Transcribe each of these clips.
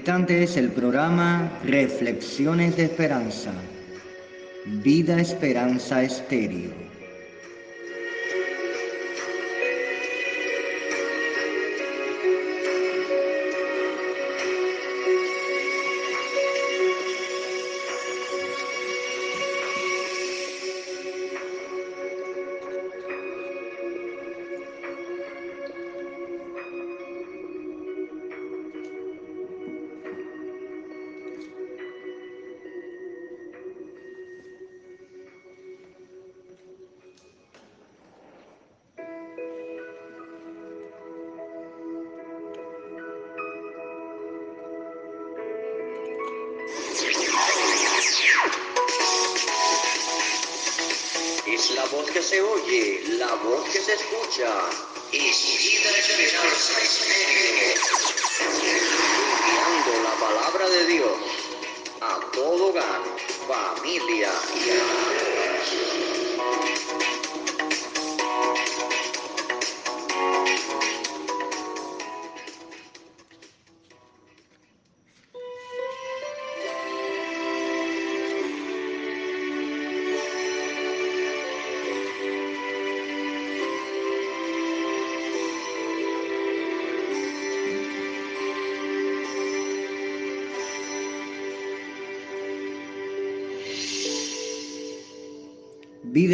Instantes el programa Reflexiones de Esperanza. Vida Esperanza Estéreo. Se oye, la voz que se escucha. Es vida esperanza. Enviando la palabra de Dios a todo hogar, familia y amigos.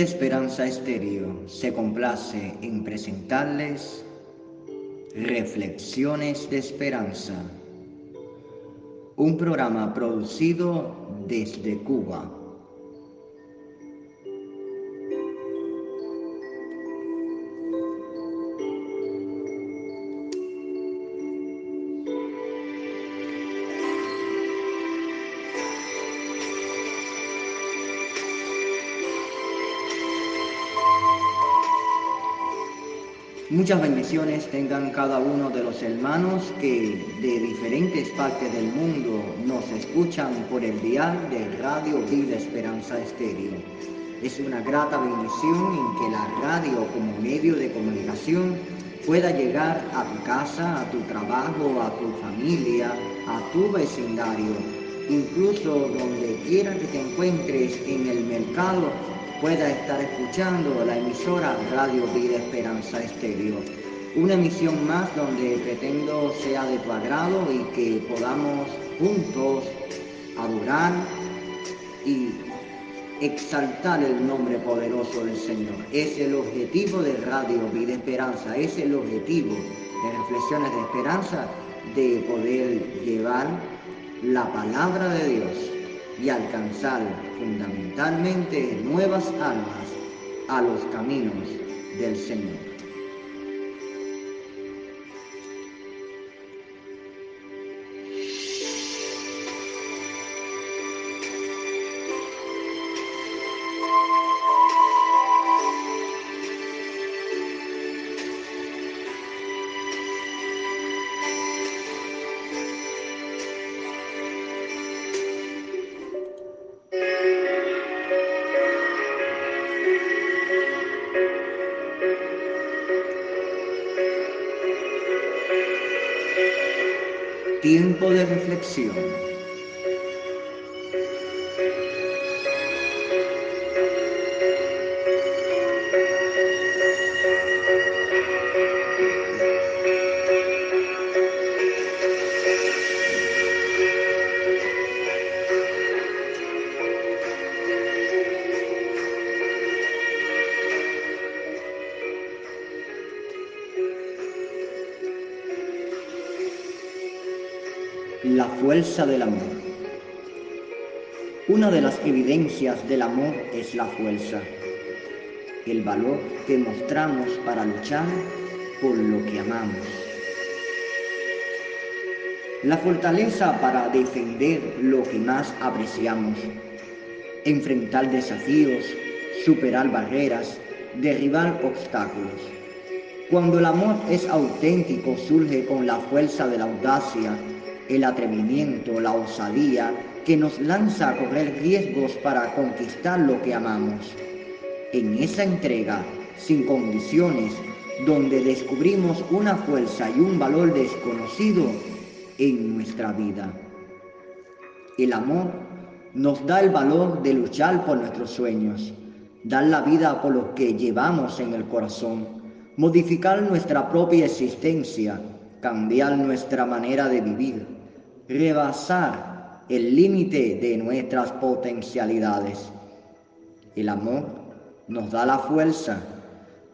Esperanza Estéreo se complace en presentarles Reflexiones de Esperanza, un programa producido desde Cuba. Muchas bendiciones tengan cada uno de los hermanos que de diferentes partes del mundo nos escuchan por el dial de Radio Vida Esperanza Estéreo. Es una grata bendición en que la radio como medio de comunicación pueda llegar a tu casa, a tu trabajo, a tu familia, a tu vecindario, incluso donde quiera que te encuentres en el mercado pueda estar escuchando la emisora Radio Vida Esperanza Estéreo. Una emisión más donde pretendo sea de tu agrado y que podamos juntos adorar y exaltar el nombre poderoso del Señor. Es el objetivo de Radio Vida Esperanza, es el objetivo de Reflexiones de Esperanza de poder llevar la palabra de Dios y alcanzar fundamentalmente nuevas almas a los caminos del Señor. Tiempo de reflexión. Fuerza del amor. Una de las evidencias del amor es la fuerza, el valor que mostramos para luchar por lo que amamos. La fortaleza para defender lo que más apreciamos, enfrentar desafíos, superar barreras, derribar obstáculos. Cuando el amor es auténtico surge con la fuerza de la audacia, el atrevimiento, la osadía que nos lanza a correr riesgos para conquistar lo que amamos. En esa entrega, sin condiciones, donde descubrimos una fuerza y un valor desconocido, en nuestra vida. El amor nos da el valor de luchar por nuestros sueños, dar la vida por lo que llevamos en el corazón, modificar nuestra propia existencia, cambiar nuestra manera de vivir, rebasar el límite de nuestras potencialidades. El amor nos da la fuerza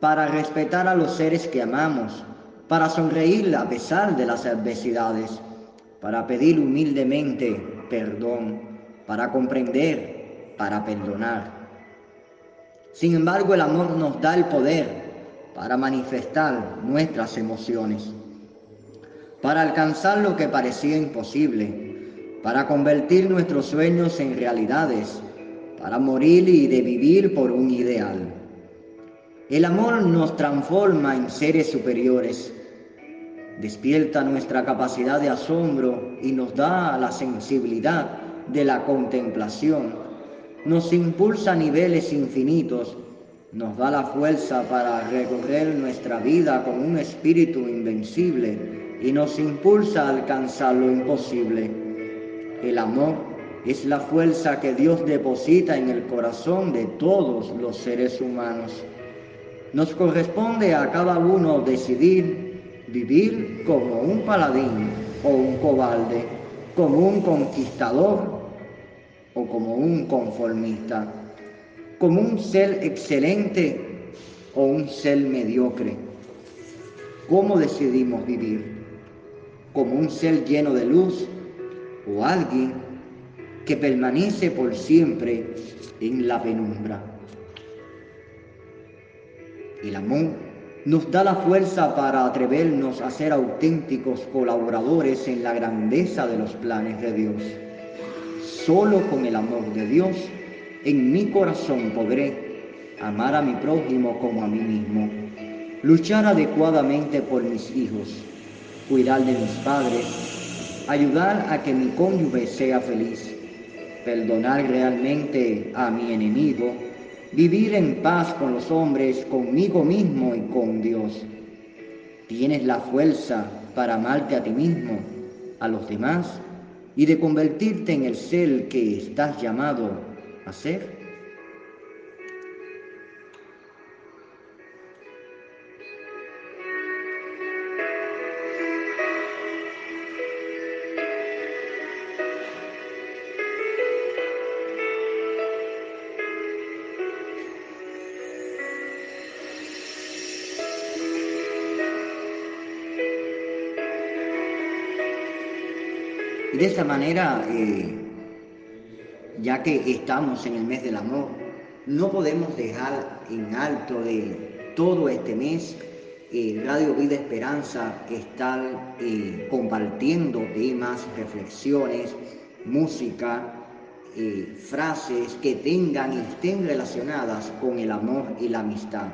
para respetar a los seres que amamos, para sonreír a pesar de las adversidades, para pedir humildemente perdón, para comprender, para perdonar. Sin embargo, el amor nos da el poder para manifestar nuestras emociones, para alcanzar lo que parecía imposible, para convertir nuestros sueños en realidades, para morir y de vivir por un ideal. El amor nos transforma en seres superiores, despierta nuestra capacidad de asombro y nos da la sensibilidad de la contemplación, nos impulsa a niveles infinitos, nos da la fuerza para recorrer nuestra vida con un espíritu invencible y nos impulsa a alcanzar lo imposible. El amor es la fuerza que Dios deposita en el corazón de todos los seres humanos. Nos corresponde a cada uno decidir vivir como un paladín o un cobarde, como un conquistador o como un conformista, como un ser excelente o un ser mediocre. ¿Cómo decidimos vivir? ¿Como un ser lleno de luz o alguien que permanece por siempre en la penumbra? El amor nos da la fuerza para atrevernos a ser auténticos colaboradores en la grandeza de los planes de Dios. Solo con el amor de Dios en mi corazón podré amar a mi prójimo como a mí mismo, luchar adecuadamente por mis hijos, cuidar de mis padres, ayudar a que mi cónyuge sea feliz, perdonar realmente a mi enemigo, vivir en paz con los hombres, conmigo mismo y con Dios. Tienes la fuerza para amarte a ti mismo, a los demás y de convertirte en el ser que estás llamado a ser. De esta manera, eh, ya que estamos en el mes del amor, no podemos dejar en alto de todo este mes eh, Radio Vida Esperanza estar eh, compartiendo temas, reflexiones, música, frases que tengan y estén relacionadas con el amor y la amistad.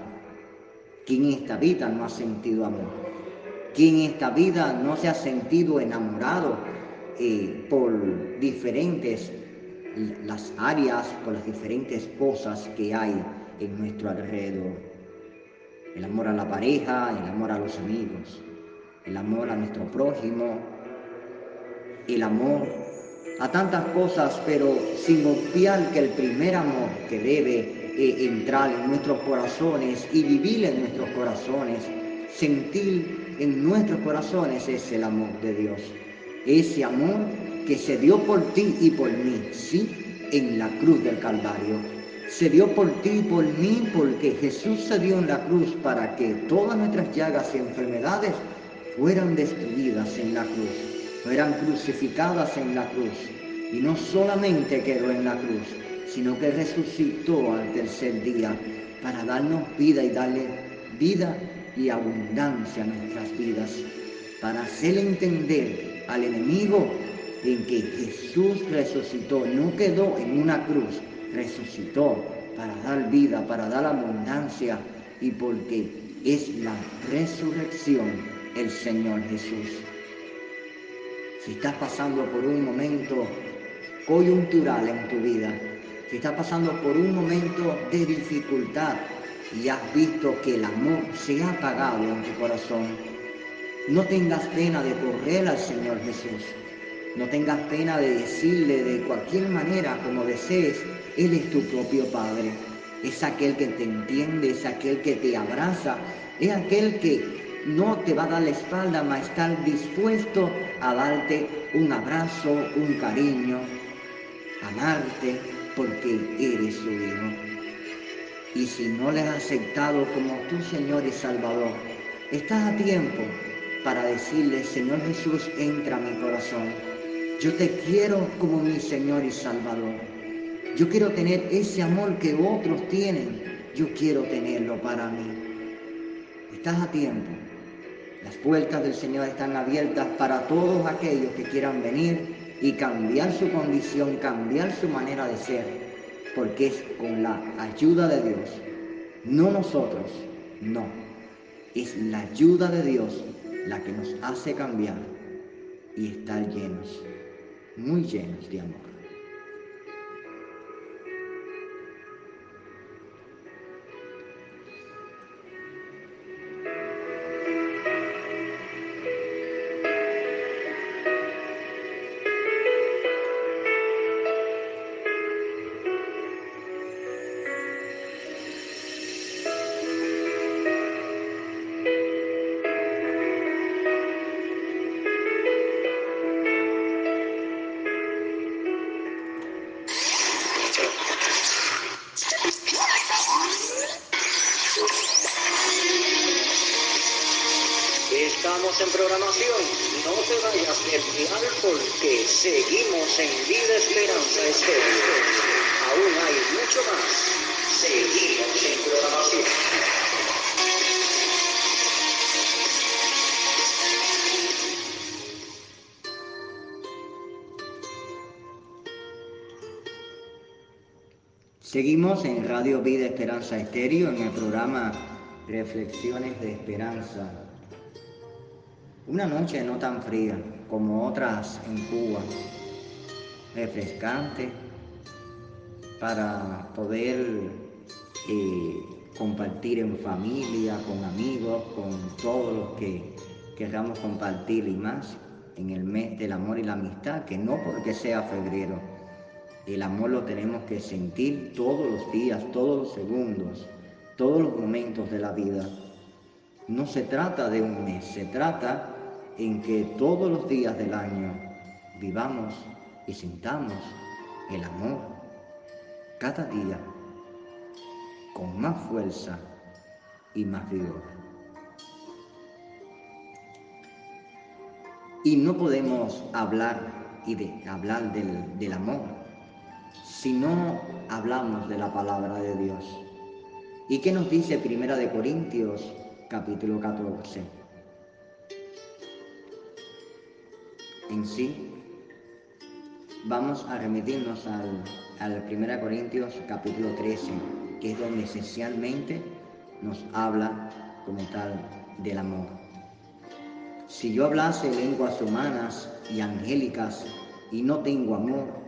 ¿Quién en esta vida no ha sentido amor? ¿Quién en esta vida no se ha sentido enamorado eh, por diferentes las áreas, por las diferentes cosas que hay en nuestro alrededor. El amor a la pareja, el amor a los amigos, el amor a nuestro prójimo, el amor a tantas cosas, pero sin obviar que el primer amor que debe eh, entrar en nuestros corazones y vivir en nuestros corazones, sentir en nuestros corazones es el amor de Dios ese amor que se dio por ti y por mí, sí, en la cruz del Calvario. Se dio por ti y por mí porque Jesús se dio en la cruz para que todas nuestras llagas y enfermedades fueran destruidas en la cruz, fueran crucificadas en la cruz. Y no solamente quedó en la cruz, sino que resucitó al tercer día para darnos vida y darle vida y abundancia a nuestras vidas, para hacer entender al enemigo en que Jesús resucitó, no quedó en una cruz, resucitó para dar vida, para dar abundancia y porque es la resurrección el Señor Jesús. Si estás pasando por un momento coyuntural en tu vida, si estás pasando por un momento de dificultad y has visto que el amor se ha apagado en tu corazón, No tengas pena de correr al Señor Jesús. No tengas pena de decirle de cualquier manera como desees, Él es tu propio Padre. Es aquel que te entiende, es aquel que te abraza, es aquel que no te va a dar la espalda, a estar dispuesto a darte un abrazo, un cariño, amarte, porque eres su hijo. Y si no le has aceptado como tu Señor y Salvador, estás a tiempo para decirle, Señor Jesús, entra a mi corazón. Yo te quiero como mi Señor y Salvador. Yo quiero tener ese amor que otros tienen. Yo quiero tenerlo para mí. Estás a tiempo. Las puertas del Señor están abiertas para todos aquellos que quieran venir y cambiar su condición, cambiar su manera de ser, porque es con la ayuda de Dios, no nosotros, no, es la ayuda de Dios la que nos hace cambiar y estar llenos, muy llenos de amor. Radio Vida Esperanza Estéreo en el programa Reflexiones de Esperanza. Una noche no tan fría como otras en Cuba, refrescante para poder eh, compartir en familia, con amigos, con todos los que queramos compartir y más en el mes del amor y la amistad, que no porque sea febrero, el amor lo tenemos que sentir todos los días, todos los segundos, todos los momentos de la vida. No se trata de un mes, se trata en que todos los días del año vivamos y sintamos el amor cada día con más fuerza y más vigor. Y no podemos hablar y de hablar del, del amor si no hablamos de la palabra de Dios. ¿Y qué nos dice Primera de Corintios capítulo 14? En sí, vamos a remitirnos al, al 1 Corintios capítulo 13, que es donde esencialmente nos habla como tal del amor. Si yo hablase lenguas humanas y angélicas y no tengo amor,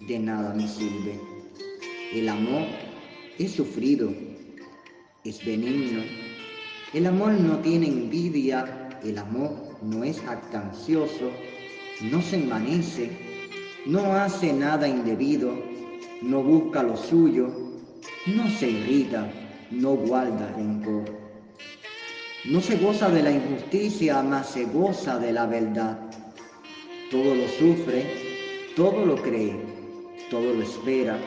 de nada me sirve. El amor es sufrido, es benigno. El amor no tiene envidia, el amor no es jactancioso, no se envanece, no hace nada indebido, no busca lo suyo, no se irrita, no guarda rencor. No se goza de la injusticia, mas se goza de la verdad. Todo lo sufre, todo lo cree, todo lo espera,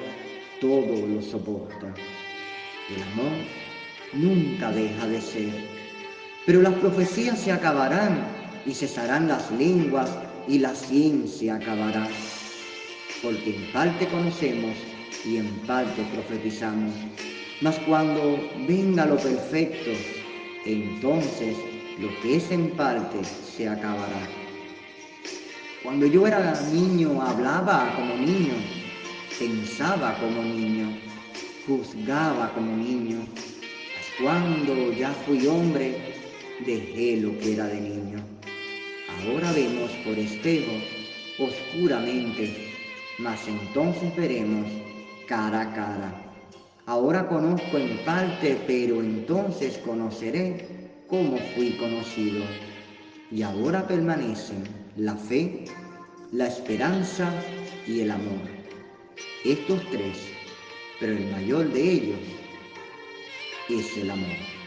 todo lo soporta. El amor nunca deja de ser. Pero las profecías se acabarán y cesarán las lenguas y la ciencia acabará. Porque en parte conocemos y en parte profetizamos. Mas cuando venga lo perfecto, entonces lo que es en parte se acabará. Cuando yo era niño hablaba como niño, pensaba como niño, juzgaba como niño. Cuando ya fui hombre, dejé lo que era de niño. Ahora vemos por espejo oscuramente, mas entonces veremos cara a cara. Ahora conozco en parte, pero entonces conoceré como fui conocido. Y ahora permanecen la fe, la esperanza y el amor. Estos tres, pero el mayor de ellos es el amor.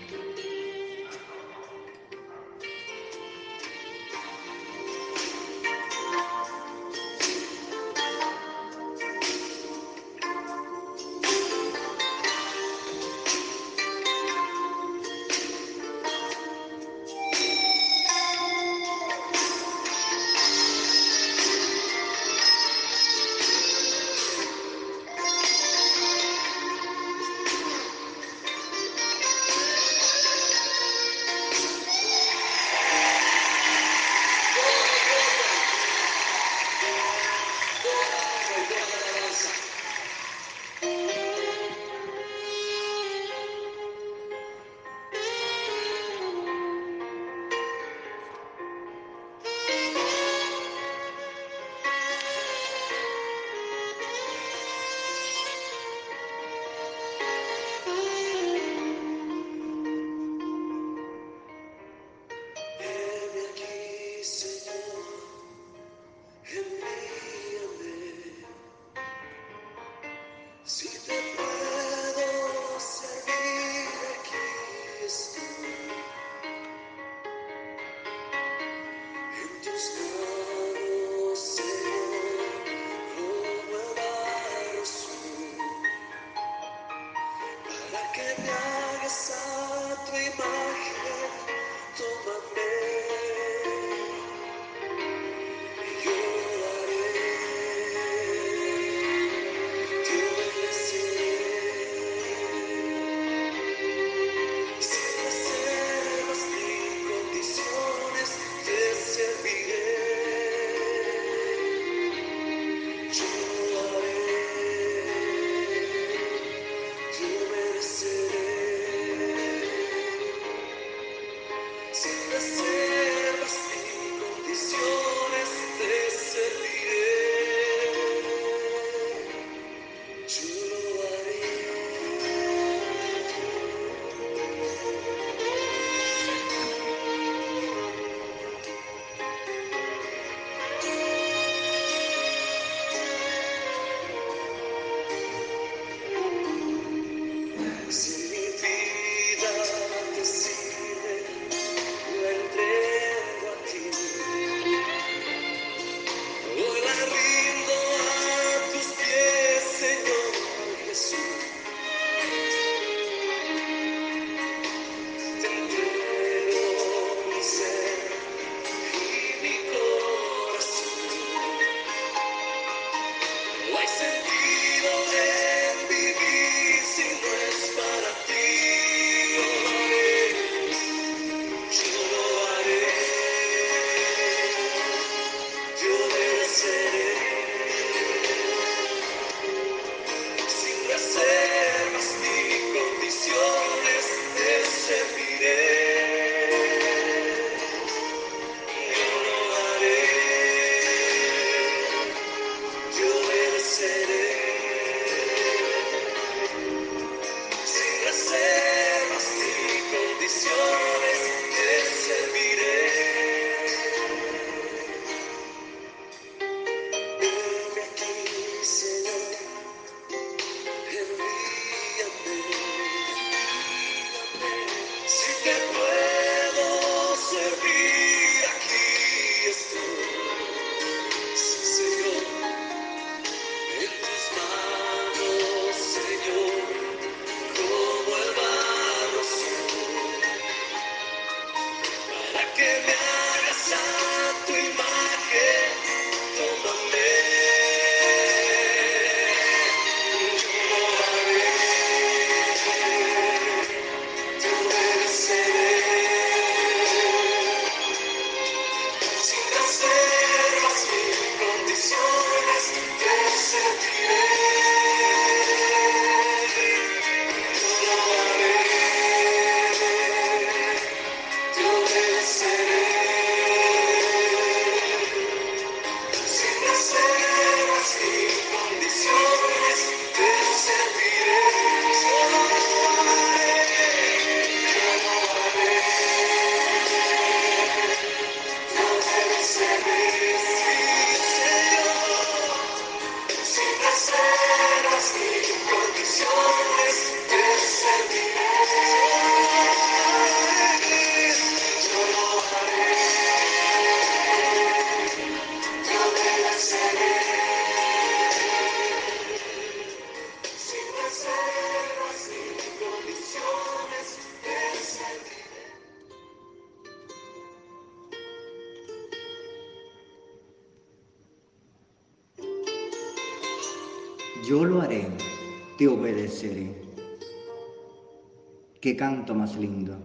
Qué canto más lindo.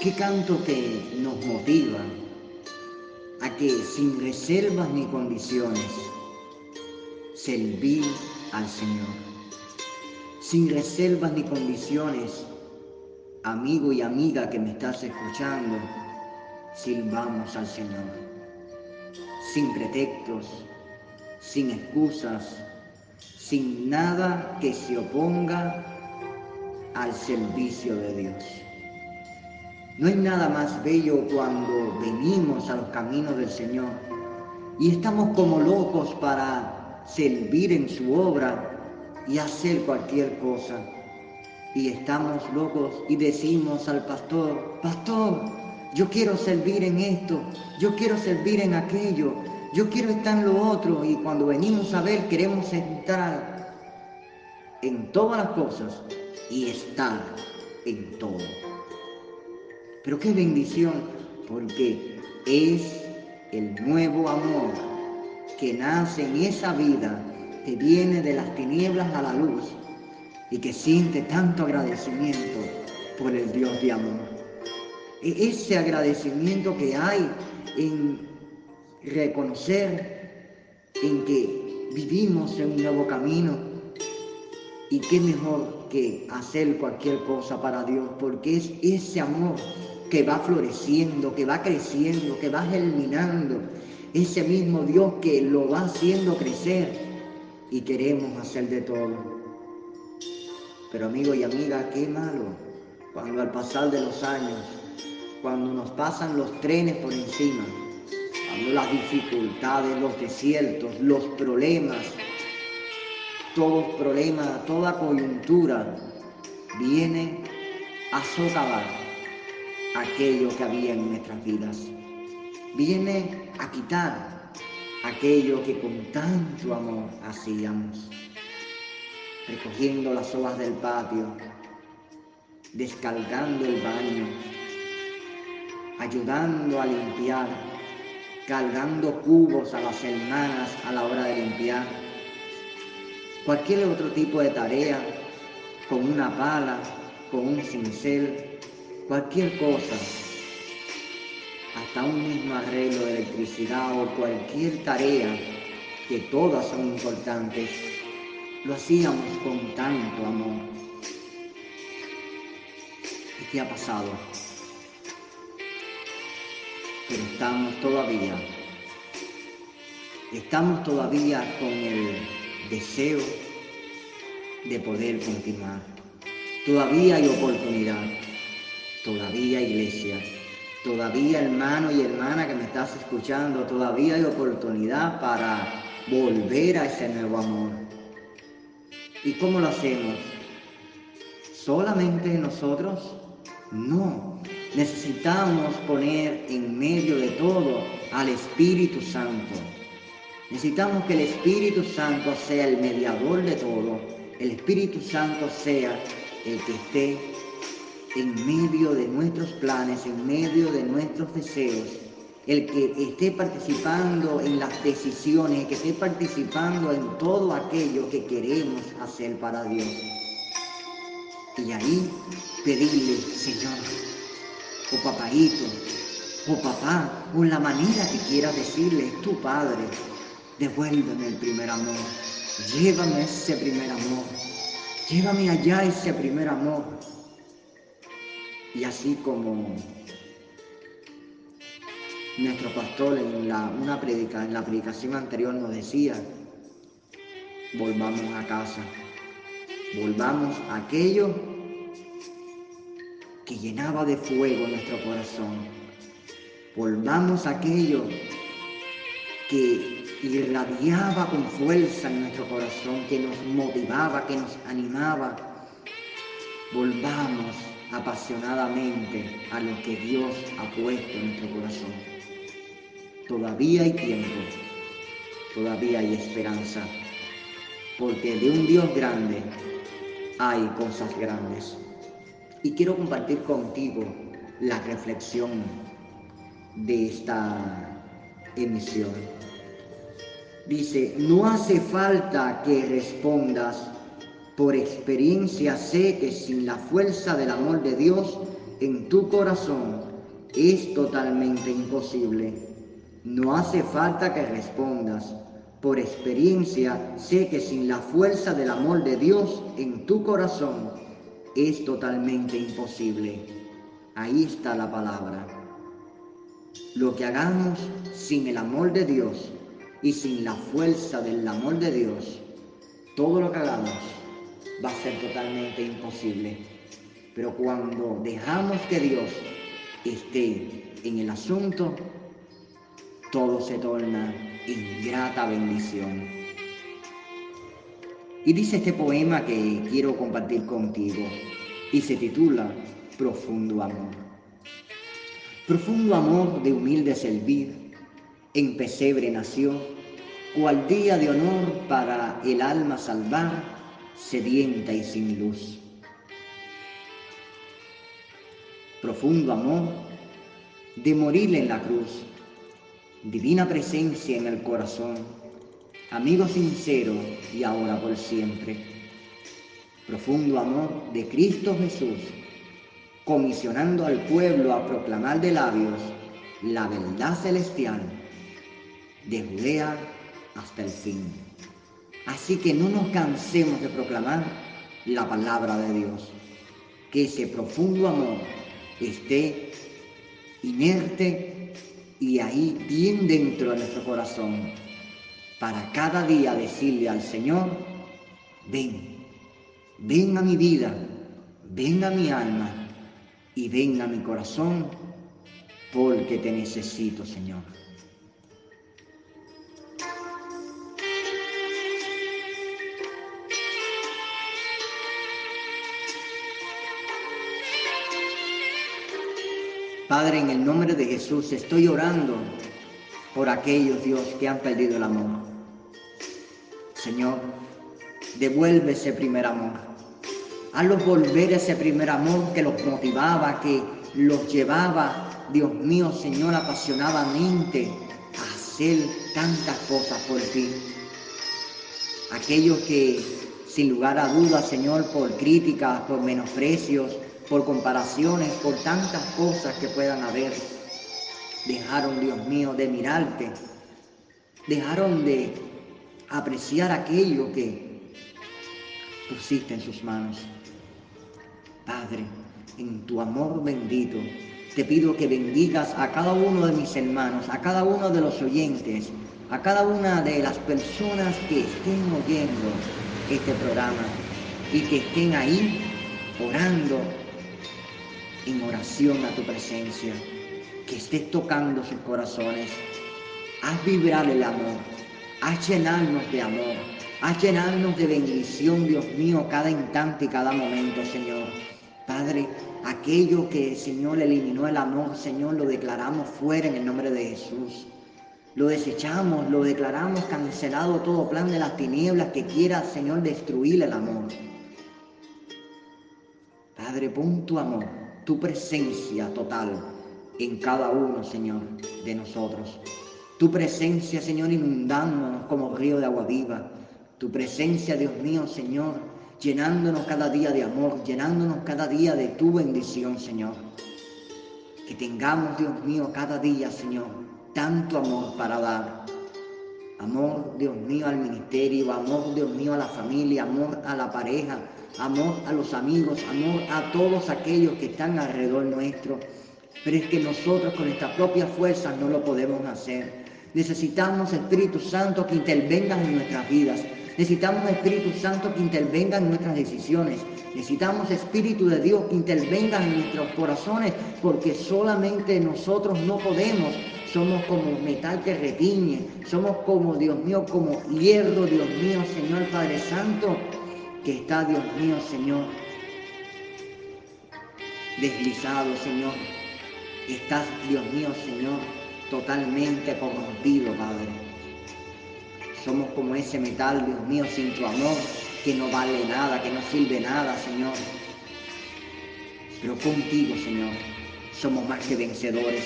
Qué canto que nos motiva a que sin reservas ni condiciones servir al Señor. Sin reservas ni condiciones, amigo y amiga que me estás escuchando, silbamos al Señor. Sin pretextos, sin excusas, sin nada que se oponga al servicio de Dios. No hay nada más bello cuando venimos a los caminos del Señor y estamos como locos para servir en su obra y hacer cualquier cosa. Y estamos locos y decimos al pastor, pastor, yo quiero servir en esto, yo quiero servir en aquello, yo quiero estar en lo otro. Y cuando venimos a ver queremos entrar en todas las cosas y estar en todo. Pero qué bendición, porque es el nuevo amor que nace en esa vida, que viene de las tinieblas a la luz y que siente tanto agradecimiento por el Dios de amor. E-, ese agradecimiento que hay en reconocer en que vivimos en un nuevo camino y qué mejor que hacer cualquier cosa para Dios, porque es ese amor que va floreciendo, que va creciendo, que va germinando, ese mismo Dios que lo va haciendo crecer. Y queremos hacer de todo. Pero amigo y amiga, qué malo. Cuando al pasar de los años, cuando nos pasan los trenes por encima, cuando las dificultades, los desiertos, los problemas, todo problema, toda coyuntura viene a socavar aquello que había en nuestras vidas. Viene a quitar aquello que con tanto amor hacíamos. Recogiendo las hojas del patio, descargando el baño, ayudando a limpiar, cargando cubos a las hermanas a la hora de limpiar cualquier otro tipo de tarea, con una pala, con un cincel, cualquier cosa, hasta un mismo arreglo de electricidad o cualquier tarea, que todas son importantes, lo hacíamos con tanto amor. ¿Y qué ha pasado? Pero estamos todavía, estamos todavía con el deseo de poder continuar. Todavía hay oportunidad, todavía iglesia, todavía hermano y hermana que me estás escuchando, todavía hay oportunidad para volver a ese nuevo amor. ¿Y cómo lo hacemos? ¿Solamente nosotros? No, necesitamos poner en medio de todo al Espíritu Santo Necesitamos que el Espíritu Santo sea el mediador de todo, el Espíritu Santo sea el que esté en medio de nuestros planes, en medio de nuestros deseos, el que esté participando en las decisiones, el que esté participando en todo aquello que queremos hacer para Dios. Y ahí pedirle, Señor, o papaito, o papá, o la manera que quieras decirle, es tu Padre, Devuélveme el primer amor. Llévame ese primer amor. Llévame allá ese primer amor. Y así como nuestro pastor en la, una predica, en la predicación anterior nos decía, volvamos a casa, volvamos a aquello que llenaba de fuego nuestro corazón, volvamos a aquello que irradiaba con fuerza en nuestro corazón, que nos motivaba, que nos animaba. Volvamos apasionadamente a lo que Dios ha puesto en nuestro corazón. Todavía hay tiempo, todavía hay esperanza, porque de un Dios grande hay cosas grandes. Y quiero compartir contigo la reflexión de esta emisión. Dice, no hace falta que respondas. Por experiencia sé que sin la fuerza del amor de Dios en tu corazón es totalmente imposible. No hace falta que respondas. Por experiencia sé que sin la fuerza del amor de Dios en tu corazón es totalmente imposible. Ahí está la palabra. Lo que hagamos sin el amor de Dios y sin la fuerza del amor de Dios, todo lo que hagamos va a ser totalmente imposible. Pero cuando dejamos que Dios esté en el asunto, todo se torna en grata bendición. Y dice este poema que quiero compartir contigo y se titula Profundo Amor. Profundo amor de humilde servir, en pesebre nació, cual día de honor para el alma salvar, sedienta y sin luz. Profundo amor de morir en la cruz, divina presencia en el corazón, amigo sincero y ahora por siempre. Profundo amor de Cristo Jesús, comisionando al pueblo a proclamar de labios la verdad celestial, de Judea hasta el fin. Así que no nos cansemos de proclamar la palabra de Dios, que ese profundo amor esté inerte y ahí bien dentro de nuestro corazón, para cada día decirle al Señor, ven, ven a mi vida, ven a mi alma y ven a mi corazón, porque te necesito, Señor. Padre, en el nombre de Jesús estoy orando por aquellos, Dios, que han perdido el amor. Señor, devuelve ese primer amor. Hazlos volver ese primer amor que los motivaba, que los llevaba, Dios mío, Señor, apasionadamente a hacer tantas cosas por ti. Aquellos que, sin lugar a dudas, Señor, por críticas, por menosprecios, por comparaciones, por tantas cosas que puedan haber. Dejaron, Dios mío, de mirarte. Dejaron de apreciar aquello que pusiste en sus manos. Padre, en tu amor bendito, te pido que bendigas a cada uno de mis hermanos, a cada uno de los oyentes, a cada una de las personas que estén oyendo este programa y que estén ahí orando en oración a tu presencia, que estés tocando sus corazones. Haz vibrar el amor, haz llenarnos de amor, haz llenarnos de bendición, Dios mío, cada instante y cada momento, Señor. Padre, aquello que Señor eliminó el amor, Señor, lo declaramos fuera en el nombre de Jesús. Lo desechamos, lo declaramos cancelado todo plan de las tinieblas que quiera, Señor, destruir el amor. Padre, pon tu amor tu presencia total en cada uno, Señor, de nosotros. Tu presencia, Señor, inundándonos como río de agua viva. Tu presencia, Dios mío, Señor, llenándonos cada día de amor, llenándonos cada día de tu bendición, Señor. Que tengamos, Dios mío, cada día, Señor, tanto amor para dar. Amor, Dios mío, al ministerio, amor, Dios mío, a la familia, amor a la pareja, amor a los amigos, amor a todos aquellos que están alrededor nuestro. Pero es que nosotros con nuestras propias fuerzas no lo podemos hacer. Necesitamos Espíritu Santo que intervenga en nuestras vidas. Necesitamos Espíritu Santo que intervenga en nuestras decisiones. Necesitamos Espíritu de Dios que intervenga en nuestros corazones porque solamente nosotros no podemos. Somos como metal que retiñe. Somos como, Dios mío, como hierro, Dios mío, Señor Padre Santo que está, Dios mío, Señor, deslizado, Señor. Estás, Dios mío, Señor, totalmente corrompido, Padre. Somos como ese metal, Dios mío, sin tu amor, que no vale nada, que no sirve nada, Señor. Pero contigo, Señor, somos más que vencedores.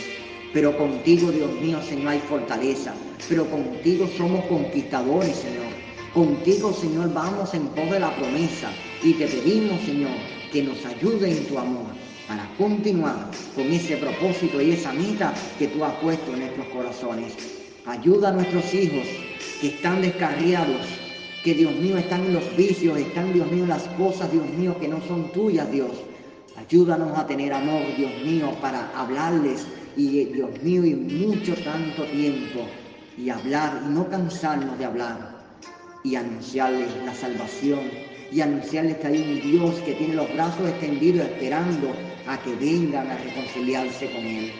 Pero contigo, Dios mío, Señor, hay fortaleza. Pero contigo somos conquistadores, Señor. Contigo, Señor, vamos en pos de la promesa. Y te pedimos, Señor, que nos ayude en tu amor para continuar con ese propósito y esa meta que tú has puesto en nuestros corazones. Ayuda a nuestros hijos que están descarriados, que Dios mío están en los vicios, están Dios mío las cosas, Dios mío, que no son tuyas, Dios. Ayúdanos a tener amor, Dios mío, para hablarles y Dios mío, y mucho tanto tiempo y hablar y no cansarnos de hablar y anunciarles la salvación y anunciarles que hay un Dios que tiene los brazos extendidos esperando a que vengan a reconciliarse con Él.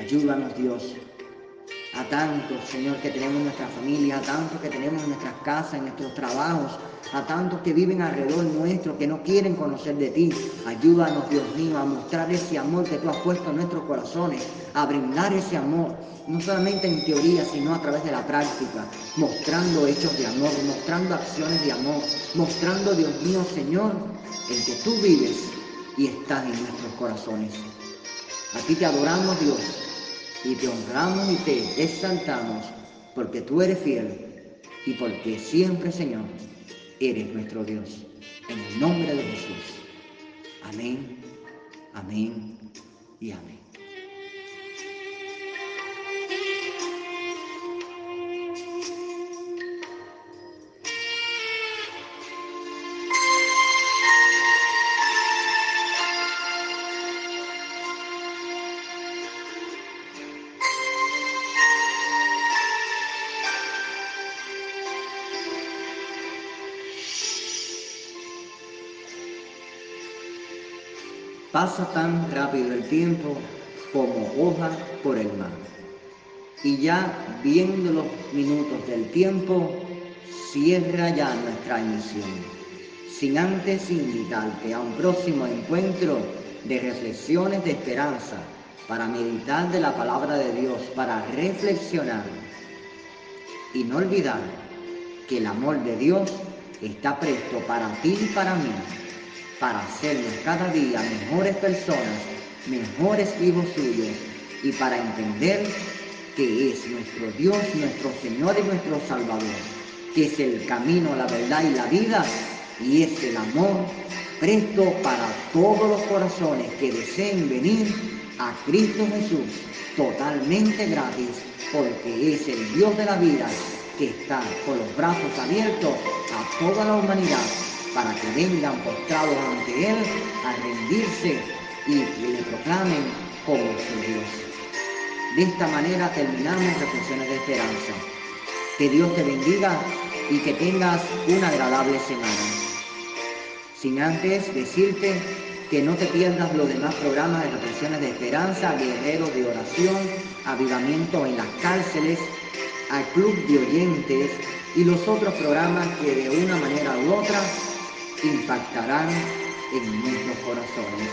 Ayúdanos Dios a tantos, Señor, que tenemos en nuestra familia, a tantos que tenemos en nuestras casas, en nuestros trabajos, a tantos que viven alrededor nuestro, que no quieren conocer de ti. Ayúdanos, Dios mío, a mostrar ese amor que tú has puesto en nuestros corazones, a brindar ese amor, no solamente en teoría, sino a través de la práctica, mostrando hechos de amor, mostrando acciones de amor, mostrando, Dios mío, Señor, el que tú vives y estás en nuestros corazones. A ti te adoramos, Dios y te honramos y te exaltamos porque tú eres fiel y porque siempre, Señor, eres nuestro Dios. En el nombre de Jesús. Amén, amén y amén. Pasa tan rápido el tiempo como hoja por el mar. Y ya viendo los minutos del tiempo, cierra ya nuestra emisión, sin antes invitarte a un próximo encuentro de reflexiones de esperanza para meditar de la palabra de Dios, para reflexionar. Y no olvidar que el amor de Dios está presto para ti y para mí para hacernos cada día mejores personas, mejores hijos suyos y para entender que es nuestro Dios, nuestro Señor y nuestro Salvador, que es el camino, la verdad y la vida y es el amor presto para todos los corazones que deseen venir a Cristo Jesús totalmente gratis, porque es el Dios de la vida que está con los brazos abiertos a toda la humanidad para que vengan postrados ante Él a rendirse y le proclamen como su Dios. De esta manera terminamos reflexiones de esperanza. Que Dios te bendiga y que tengas una agradable semana. Sin antes decirte que no te pierdas los demás programas de reflexiones de esperanza, guerreros de oración, avivamiento en las cárceles, al club de oyentes y los otros programas que de una manera u otra impactarán en nuestros corazones.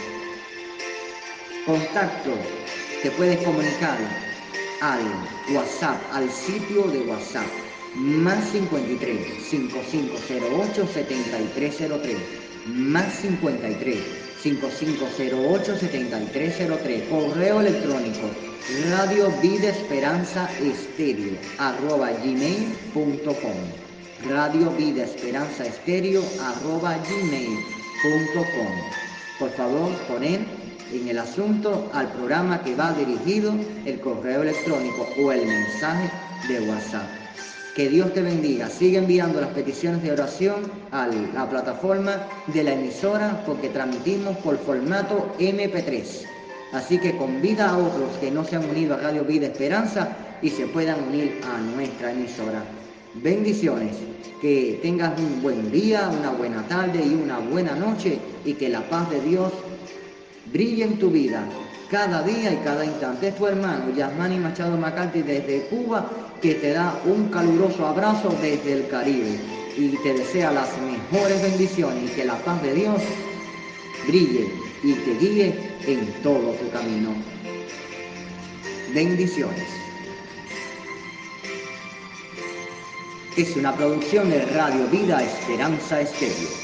Contacto, te puedes comunicar al WhatsApp, al sitio de WhatsApp, más 53 5508 7303, más 53 5508 7303, correo electrónico, radio vida esperanza estéreo, arroba gmail.com Radio Vida Esperanza Estéreo arroba gmail.com. Por favor, poner en el asunto al programa que va dirigido el correo electrónico o el mensaje de WhatsApp. Que Dios te bendiga. Sigue enviando las peticiones de oración a la plataforma de la emisora porque transmitimos por formato MP3. Así que convida a otros que no se han unido a Radio Vida Esperanza y se puedan unir a nuestra emisora. Bendiciones. Que tengas un buen día, una buena tarde y una buena noche y que la paz de Dios brille en tu vida cada día y cada instante. Es tu hermano Yasmani Machado McCarthy desde Cuba que te da un caluroso abrazo desde el Caribe y te desea las mejores bendiciones y que la paz de Dios brille y te guíe en todo tu camino. Bendiciones. Es una producción de Radio Vida Esperanza Estéreo.